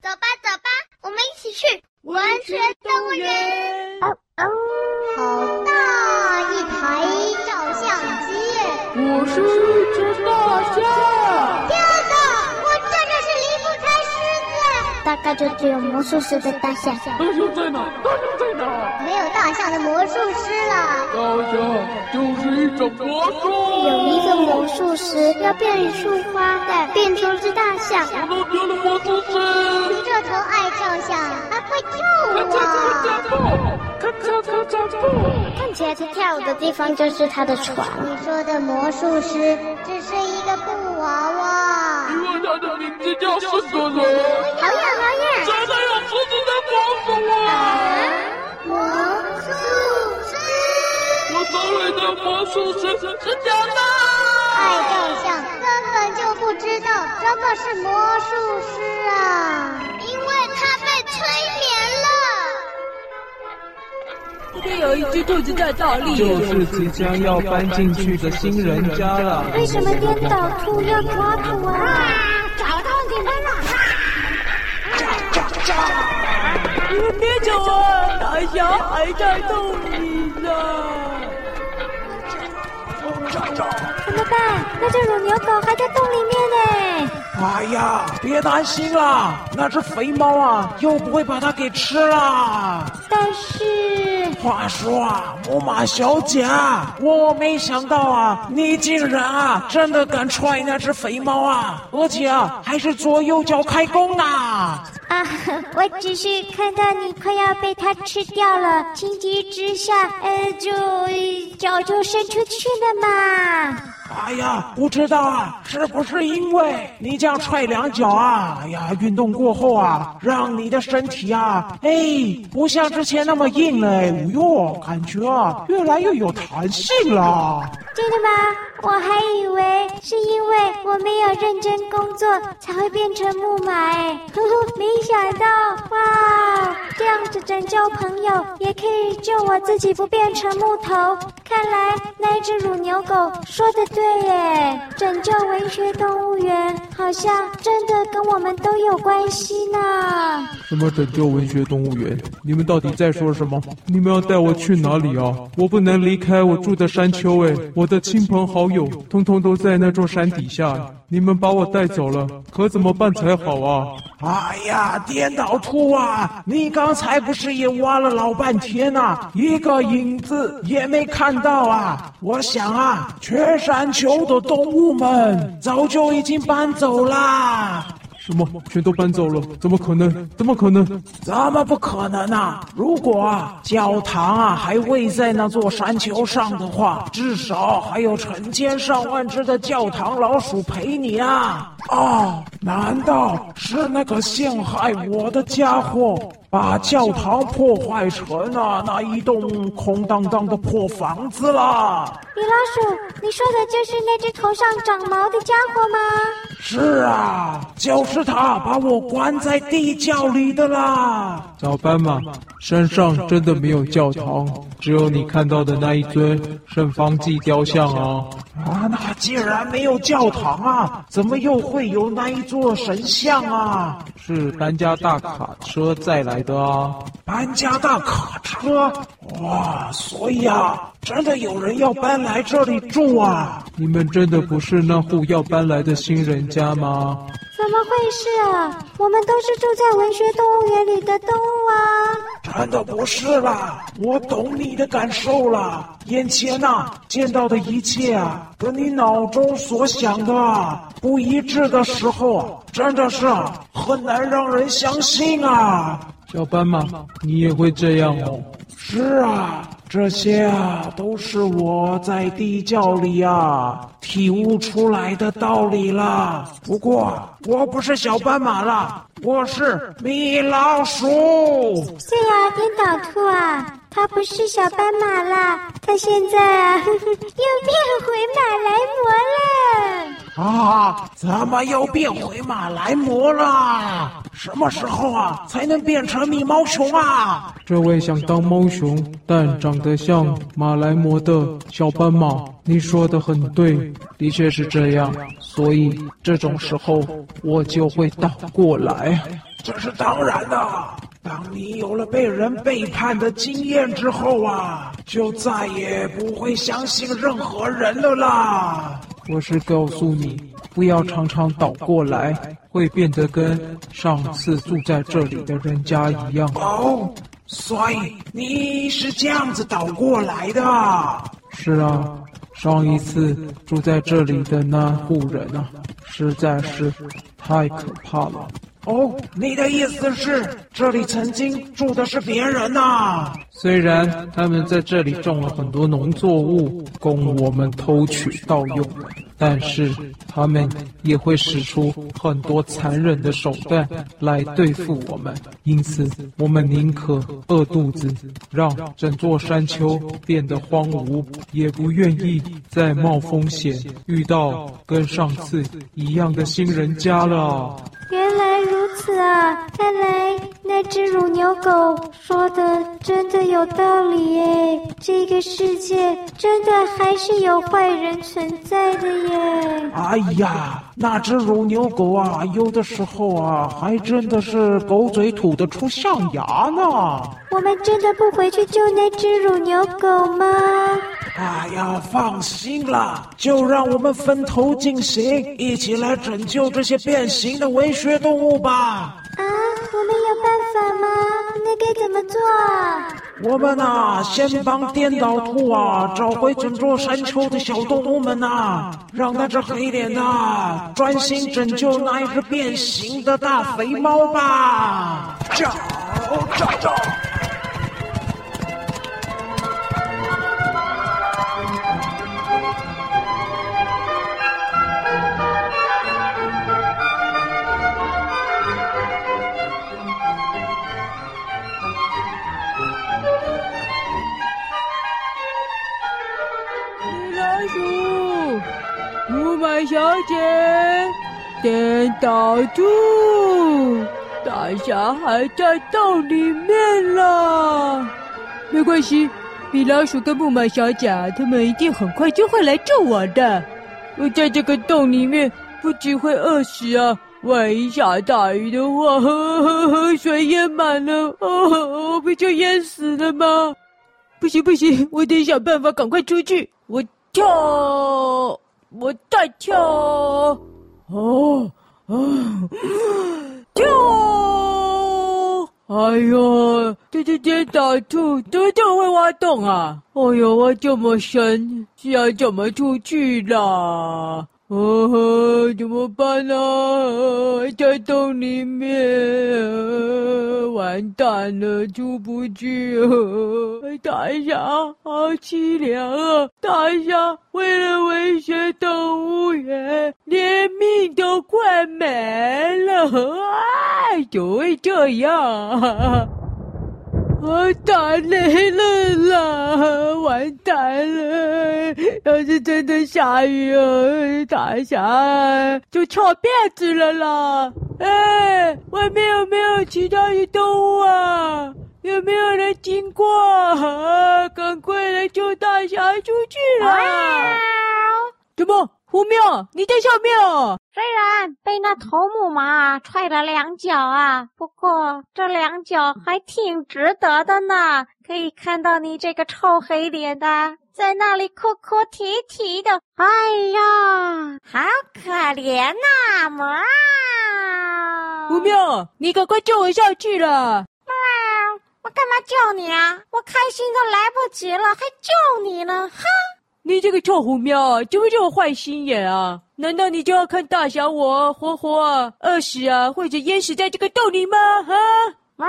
走吧，走吧，我们一起去文学动物园。哦哦，好大一台照相机！我是一只大象。天哪，我真的是离不开狮子。大概就只有魔术师的大象。大象在哪？大象在哪？没有大象的魔术师了。大象就是一种魔术。有一个魔术师要变一束花，但变出只大象。我都变了魔术师。头爱照相，还会跳舞啊！咔嚓咔嚓咔！看起来他跳舞的地方就是他的床。你说的魔术师只是一个布娃娃。因为他的名字叫圣德人。好呀好呀。真的有狮子在魔术啊！魔术师。我找来的魔术师是假的。爱照相根本就不知道什么是魔术师啊！边有一只兔子在倒立，就是即将要搬进去的新人家了。为什么颠倒兔要抓兔啊？找到你们了！你们别走啊！大象还在洞里呢。怎么办？那只乳牛狗还在洞里面呢。哎呀，别担心啦，那只肥猫啊，又不会把它给吃了。但是，话说啊，木马小姐啊，我没想到啊，你竟然啊，真的敢踹那只肥猫啊，而且啊，还是左右脚开弓呢。啊，我只是看到你快要被它吃掉了，情急之下，呃，就脚就伸出去了嘛。哎呀，不知道啊，是不是因为你这样踹两脚啊？哎呀，运动过后啊，让你的身体啊，哎，不像之前那么硬了，哎哟，感觉啊，越来越有弹性了。真的吗？我还以为是因为我没有认真工作才会变成木马，哎，呵呵，没想到，哇，这样子拯救朋友也可以救我自己不变成木头。看来那只乳牛狗说的对耶，拯救文学动物园好像真的跟我们都有关系呢。什么拯救文学动物园？你们到底在说什么？你们要带我去哪里啊？我不能离开我住的山丘，哎，我的亲朋好友通通都在那座山底下。你们把我带走了，可怎么办才好啊？哎呀，颠倒兔啊！你刚才不是也挖了老半天啊，一个影子也没看到啊！我想啊，全山丘的动物们早就已经搬走啦。什么？全都搬走了？怎么可能？怎么可能？怎么不可能啊？如果啊，教堂啊还位在那座山丘上的话，至少还有成千上万只的教堂老鼠陪你啊！哦，难道是那个陷害我的家伙把教堂破坏成了那一栋空荡荡的破房子啦？米老鼠，你说的就是那只头上长毛的家伙吗？是啊，就是他把我关在地窖里的啦。小斑马，山上真的没有教堂，只有你看到的那一尊圣方济雕像啊。啊，那既然没有教堂啊，怎么又会有那一座神像啊？是搬家大卡车载来的啊。搬家大卡车？哇，所以啊，真的有人要搬来这里住啊？你们真的不是那户要搬来的新人家吗？怎么会是啊？我们都是住在文学动物园里的动物啊！真的不是啦，我懂你的感受啦。眼前呐、啊，见到的一切啊，和你脑中所想的不一致的时候，真的是很难让人相信啊。小斑马，你也会这样哦？是啊。这些啊，都是我在地窖里啊体悟出来的道理了。不过，我不是小斑马了，我是米老鼠。是呀，颠倒兔啊，它不是小斑马啦，它现在啊 又变回马来貘了。啊！怎么又变回马来貘了？什么时候啊才能变成米猫熊啊？这位想当猫熊但长得像马来貘的小斑马，你说的很对，的确是这样。所以这种时候我就会倒过来。这是当然的。当你有了被人背叛的经验之后啊，就再也不会相信任何人了啦。我是告诉你，不要常常倒过来，会变得跟上次住在这里的人家一样。哦，所以你是这样子倒过来的？是啊，上一次住在这里的那户人啊，实在是太可怕了。哦，你的意思是这里曾经住的是别人呐、虽然他们在这里种了很多农作物，供我们偷取盗用，但是他们也会使出很多残忍的手段来对付我们。因此，我们宁可饿肚子，让整座山丘变得荒芜，也不愿意再冒风险遇到跟上次一样的新人家了。原来如此啊！看来那只乳牛狗说的真的有道理耶。这个世界真的还是有坏人存在的耶。哎呀，那只乳牛狗啊，有的时候啊，还真的是狗嘴吐得出象牙呢。我们真的不回去救那只乳牛狗吗？哎呀，放心啦，就让我们分头进行，一起来拯救这些变形的文学动物吧。啊，我们有办法吗？那该怎么做？我们呐，先帮颠倒兔啊找回整座山丘的小动物们呐，让那只黑脸的专心拯救那一只变形的大肥猫吧。找找找！小姐，颠倒兔，大侠还在洞里面了。没关系，米老鼠跟木马小姐，他们一定很快就会来救我的。我在这个洞里面，不只会饿死啊！万一下大雨的话，呵呵呵，水淹满了，哦，不就淹死了吗？不行不行，我得想办法赶快出去。我跳。我再跳，哦，哦，跳！哎呦，这这颠倒兔怎么这么会挖洞啊？哎呦，挖这么深，是要怎么出去啦？哦呵，怎么办呢？在洞里面，完蛋了，出不去啊！大侠，好凄凉啊！大侠为了文学动物园，连命都快没了，哎，怎么会这样？我打雷了啦！完蛋了！要是真的下雨哦，大侠就翘辫子了啦！哎，外面有没有其他的动物啊？有没有人经过？啊，赶快来救大侠出去啦！怎么？胡喵，你在上面哦。虽然被那头木马踹了两脚啊，不过这两脚还挺值得的呢。可以看到你这个臭黑脸的，在那里哭哭啼啼的。哎呀，好可怜呐！喵，虎喵，你赶快救我下去了。喵，我干嘛救你啊？我开心都来不及了，还救你呢？哼！你这个臭虎喵，怎么这么坏心眼啊？难道你就要看大小我活活饿死啊，或者淹死在这个洞里吗？啊！哇，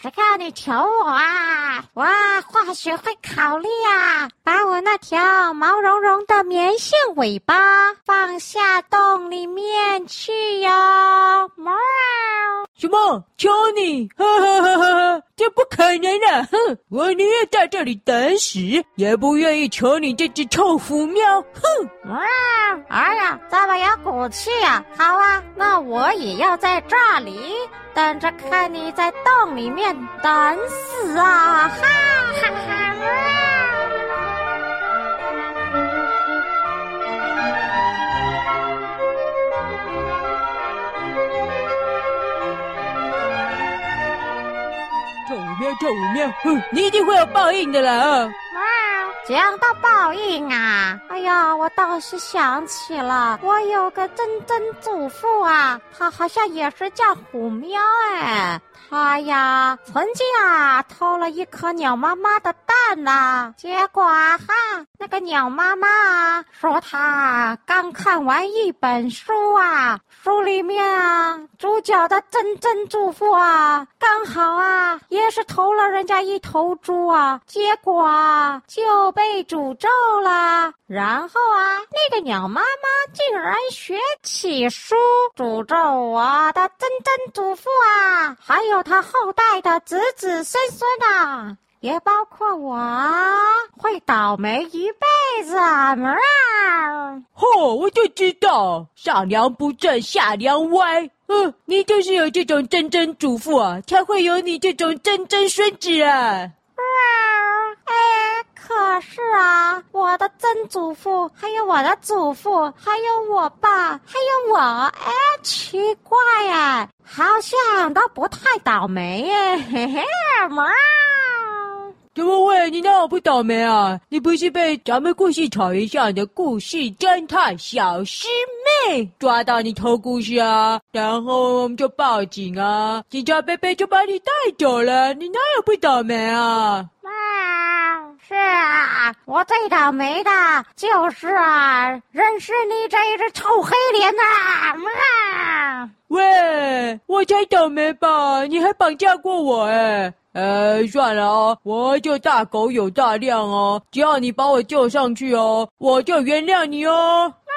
只靠你求我啊！哇，化学会考虑啊，把我那条毛茸茸的棉线尾巴放下洞里面去哟！喵。什么？求你！哈哈哈哈哈！这不可能的！哼，我宁愿在这里等死，也不愿意求你这只臭虎喵！哼！哇！哎呀，这么有骨气啊！好啊，那我也要在这里等着看你在在洞里面等死啊！哈哈哈！跳舞喵，跳舞喵，哼，你一定会有报应的啦啊！讲到报应啊，哎呀，我倒是想起了，我有个曾曾祖父啊，他好像也是叫虎喵哎。他呀，曾经啊偷了一颗鸟妈妈的蛋呐、结果哈，那个鸟妈妈说他刚看完一本书啊，书里面啊主角的曾曾祖父啊刚好啊也是偷了人家一头猪啊，结果啊就被诅咒了。然后啊，那个鸟妈妈竟然学起书诅咒我的曾曾祖父啊，还有。他后代的子子孙孙啊，也包括我，会倒霉一辈子啊！嚯，我就知道上梁不正下梁歪。嗯，你就是有这种曾曾祖父啊，才会有你这种曾曾孙子啊。哎，可是啊，我的曾祖父，还有我的祖父，还有我爸，还有我，哎，奇怪呀，好像都不太倒霉耶，嘿嘿，猫。怎么会？你哪有不倒霉啊？你不是被咱们故事草原上的故事侦探小师妹抓到你偷故事啊？然后我们就报警啊，警察伯伯就把你带走了。你哪有不倒霉啊？是啊，我最倒霉的就是啊，认识你这一只臭黑脸呐、啊！喂，我才倒霉吧？你还绑架过我哎？呃，算了哦，我就大狗有大量哦，只要你把我救上去哦，我就原谅你哦。啊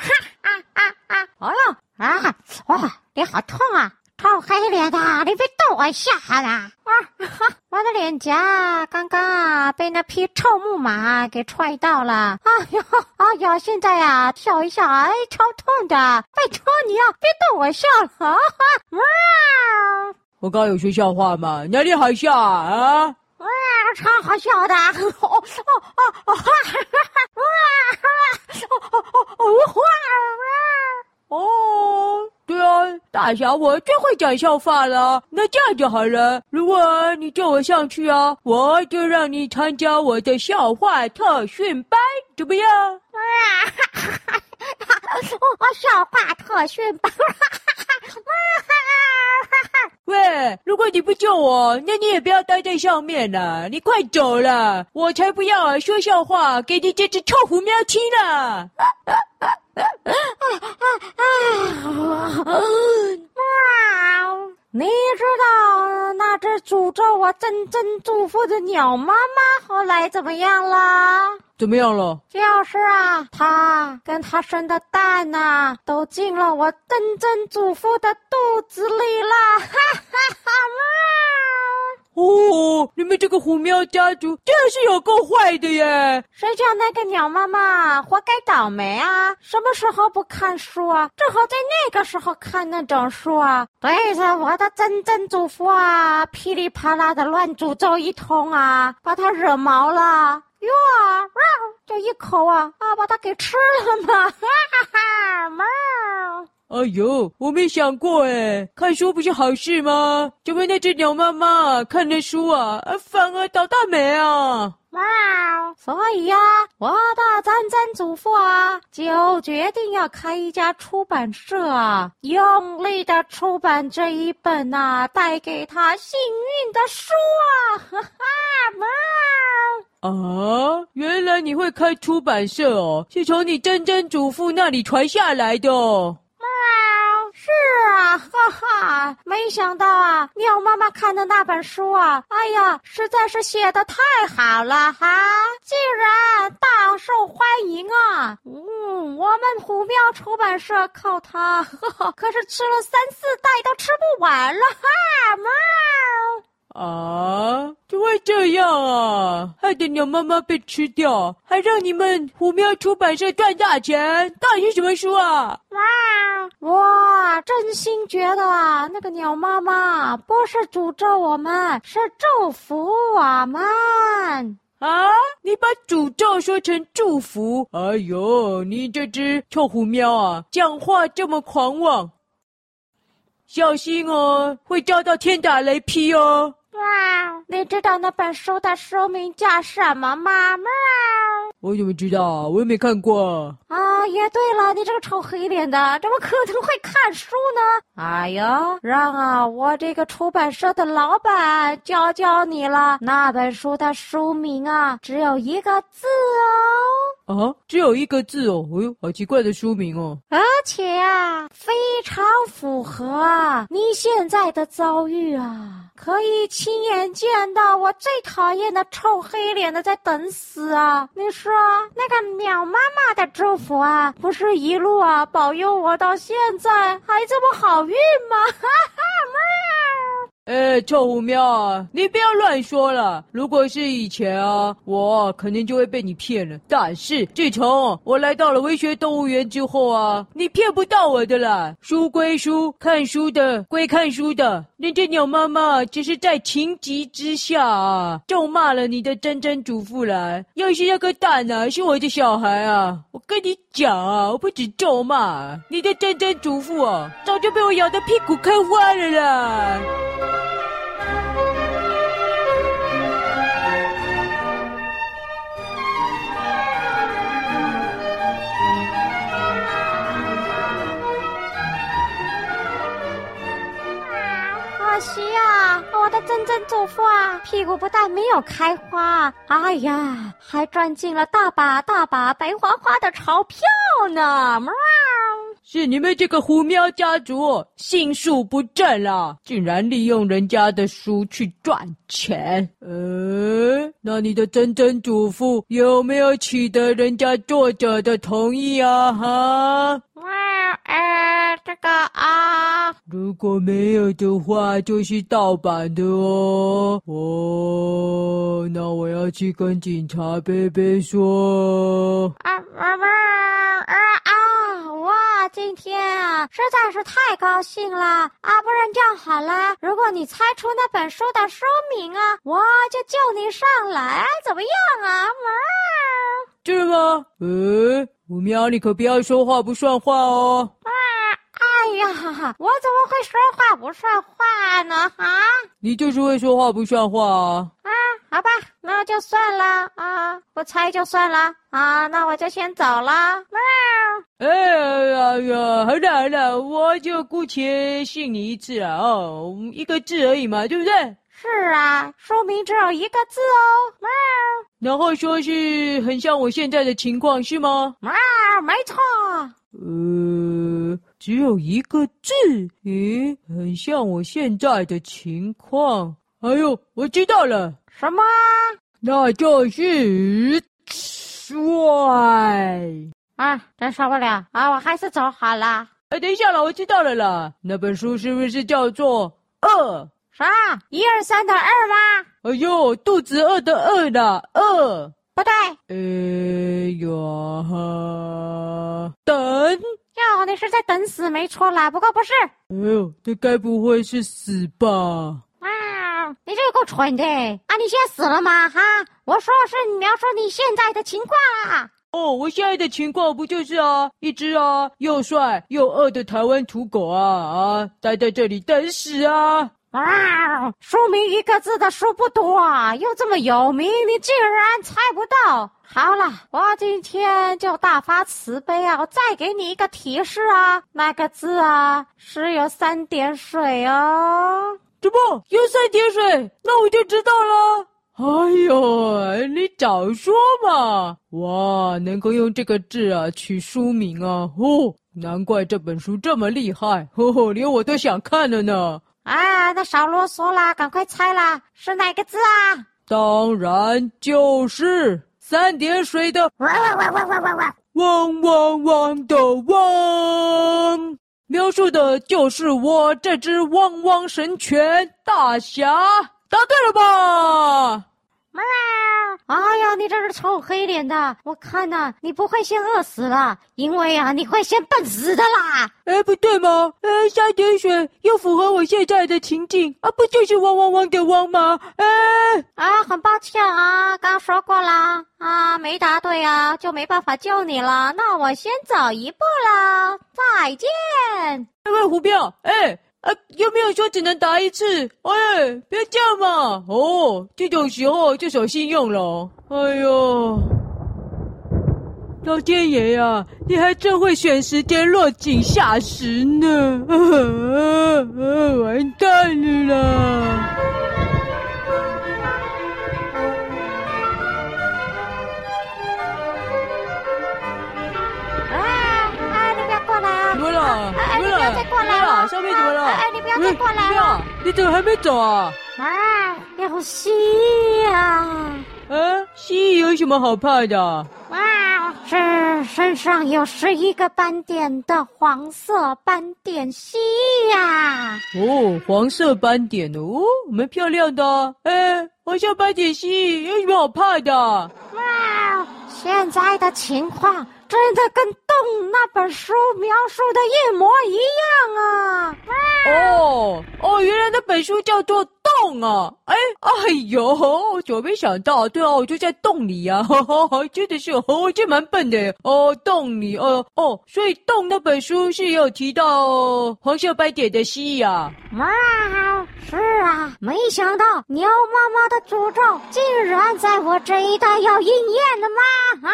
哈啊啊啊！哎呦啊！哇，你好痛啊！臭黑脸的，你别逗我笑啦！啊哈，我的脸颊刚刚被那匹臭木马给踹到了。哎呦，哎呀，现在呀、笑一笑，哎，超痛的！拜托你啊，别逗我笑了！啊哈，哇！我刚有说笑话吗？哪里好笑啊？啊，超好笑的！哦哦哦哦！哈哈哈！哇！哦哦哦哦！哇！哦。对啊，大侠我最会讲笑话了。那这样就好了，如果你叫我上去啊，我就让你参加我的笑话特训班，怎么样？啊哈哈哈！我笑话特训班，喂，如果你不救我，那你也不要待在上面了，你快走了，我才不要说笑话给你这只臭虎喵听呢。哇！你知道那只诅咒我真真祖父的鸟妈妈后来怎么样了？怎么样了？就是啊，它跟它生的蛋呐、啊，都进了我真真祖父的肚子里了。哈哈哈！哦，你们这个虎喵家族真是有够坏的耶！谁叫那个鸟妈妈活该倒霉啊？什么时候不看书啊？正好在那个时候看那种书啊，对着我的曾曾祖父啊，噼里啪啦的乱诅咒一通啊，把他惹毛了哟，就一口啊啊，把他给吃了嘛！哈哈哈，猫。哎呦，我没想过哎，看书不是好事吗？怎么那只鸟妈妈看了书啊，反而倒大霉啊？哇，所以呀，我的曾曾祖父啊，就决定要开一家出版社啊，用力的出版这一本啊，带给他幸运的书啊！哈哈，妈啊，原来你会开出版社哦，是从你曾曾祖父那里传下来的哦。是啊，哈哈，没想到啊，鸟妈妈看的那本书啊，哎呀，实在是写的太好了哈，竟然大受欢迎啊！嗯，我们虎喵出版社靠它，可是吃了三四代都吃不完了哈，猫。啊，怎么会这样啊？害得鸟妈妈被吃掉，还让你们虎喵出版社赚大钱，到底是什么书啊？哇，哇，真心觉得啊，那个鸟妈妈不是诅咒我们，是祝福我们啊！你把诅咒说成祝福，哎呦，你这只臭虎喵啊，讲话这么狂妄，小心哦，会遭到天打雷劈哦！哇，你知道那本书的书名叫什么吗？喵。我怎么知道？我又没看过。啊，也对了，你这个臭黑脸的，怎么可能会看书呢？哎呀，让啊，我这个出版社的老板教教你了。那本书的书名啊，只有一个字哦。啊，只有一个字哦。哎呦，好奇怪的书名哦。而且啊，非常符合啊你现在的遭遇啊。可以亲眼见到我最讨厌的臭黑脸的在等死啊！你说那个鸟妈妈的祝福啊，不是一路啊保佑我到现在还这么好运吗？哈哈，喵！哎，臭狐喵啊，你不要乱说了。如果是以前啊，我肯定就会被你骗了。但是自从我来到了微学动物园之后啊，你骗不到我的啦。书归书，看书的归看书的。人家鸟妈妈只是在情急之下啊，咒骂了你的珍珍祖父啦。要是那个蛋啊是我的小孩啊，我跟你讲啊，我不止咒骂你的珍珍祖父啊，早就被我咬得屁股开花了啦。惜啊，我的珍珍祖父啊，屁股不但没有开花，哎呀，还赚进了大把大把白花花的钞票呢！喵。是你们这个虎喵家族心术不正啦，竟然利用人家的书去赚钱。呃，那你的珍珍祖父有没有取得人家作者的同意啊？哈？呃，这个啊，如果没有的话，就是盗版的哦。哦，那我要去跟警察贝贝说。啊，妈妈，啊啊，哇，今天啊，实在是太高兴了啊！不然这样好了，如果你猜出那本书的书名啊，我就救你上来，怎么样啊？妈。是吗？呃，虎喵，你可不要说话不算话哦！啊，哎呀，我怎么会说话不算话呢？啊，你就是会说话不算话啊！啊，好吧，那就算了啊，不猜就算了啊，那我就先走了。喵。哎呀呀，好了好了，我就姑且信你一次啊哦，一个字而已嘛，对不对？是啊，书名只有一个字哦。喵。然后说是很像我现在的情况，是吗？喵，没错。呃，只有一个字，咦，很像我现在的情况。哎呦，我知道了，什么？那就是帅。啊，真受不了啊！我还是走好了。哎，等一下了，我知道了啦。那本书是不是叫做《饿》？啥？一二三的二吗？哎呦，肚子饿的饿的饿，不对。哎呦哈，等哟，你是在等死，没错啦。不过不是。哎呦，这该不会是死吧？啊，你这个够蠢的啊！你现在死了吗？哈，我说是描述你现在的情况啊。哦，我现在的情况不就是啊，一只啊又帅又饿的台湾土狗啊啊，待在这里等死啊！啊！书名一个字的书不多啊，又这么有名，你竟然猜不到。好了，我今天就大发慈悲啊，我再给你一个提示啊，那个字啊是有三点水哦。怎么有三点水？那我就知道了。哎呦，你早说嘛！哇，能够用这个字啊取书名啊，哦，难怪这本书这么厉害，呵呵，连我都想看了呢。啊，那少啰嗦啦，赶快猜啦，是哪个字啊？当然就是三点水的汪汪汪汪汪汪汪汪汪汪的汪，描述的就是我这只汪汪神犬大侠，答对了吧？喵！哎呀，你这是臭黑脸的！我看呐，你不会先饿死了，因为啊，你会先笨死的啦！哎，不对吗？呃，三点水又符合我现在的情境啊，不就是汪汪汪的汪吗？哎，啊，很抱歉啊，刚说过啦啊，没答对啊，就没办法救你了。那我先走一步了，再见。各位虎彪，哎。啊，又没有说只能答一次。哎，别这样嘛！哦，这种时候就守信用了。哎呦，老天爷呀、你还真会选时间落井下石呢！啊 啊、完蛋了啦！上面怎么了？哎，你不要再过来了！你怎么还没走啊？啊，有蜥蜴啊！啊，蜥蜴有什么好怕的？哇，是身上有十一个斑点的黄色斑点蜥蜴呀！哦，黄色斑点哦，蛮漂亮的。哎，黄色斑点蜥蜴有什么好怕的？哇，现在的情况。真的跟《洞》那本书描述的一模一样啊！哦哦，原来那本书叫做《动》啊！哎哎呦，怎么没想到？对啊，我就在洞里呀、啊！哈哈，真的是，我真蛮笨的哦。洞里，哦哦，所以《洞》那本书是有提到黄色斑点的蜥蜴啊！哇，是啊，没想到牛妈妈的诅咒竟然在我这一代要应验了吗？啊！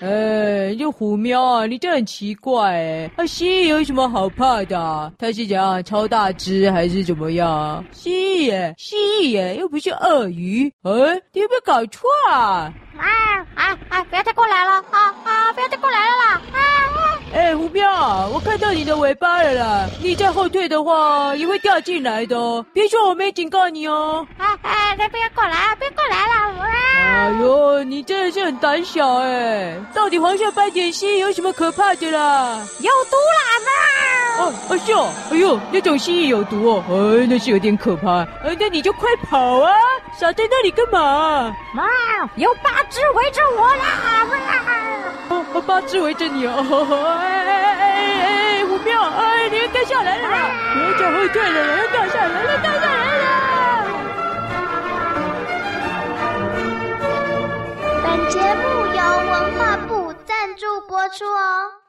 哎，这虎喵啊，你这很奇怪哎！啊，蜥蜴有什么好怕的？它是怎样超大只还是怎么样？蜥蜴耶，蜥蜴耶，又不是鳄鱼。哎，你有没有搞错啊？啊啊啊！不要再过来了！啊啊！不要再过来了啦！啊啊！哎，胡彪，我看到你的尾巴了啦！你再后退的话，也会掉进来的哦。别说我没警告你哦！啊啊！再不要过来，不要过来了！啊！哎呦，你真的是很胆小哎！到底黄色斑点蜥有什么可怕的啦？有毒啦啊！哦，哦是哦，哎呦，那种蜥蜴有毒哦，哎，那是有点可怕。哎，那你就快跑啊！傻在那里干嘛？妈，有八只围着我啦！妈，哦，八只围着你哦！哎哎哎哎哎，五秒！哎，你要掉下来了啦！别再后退了，要掉下来了，掉下来了！本节目由文化部赞助播出哦。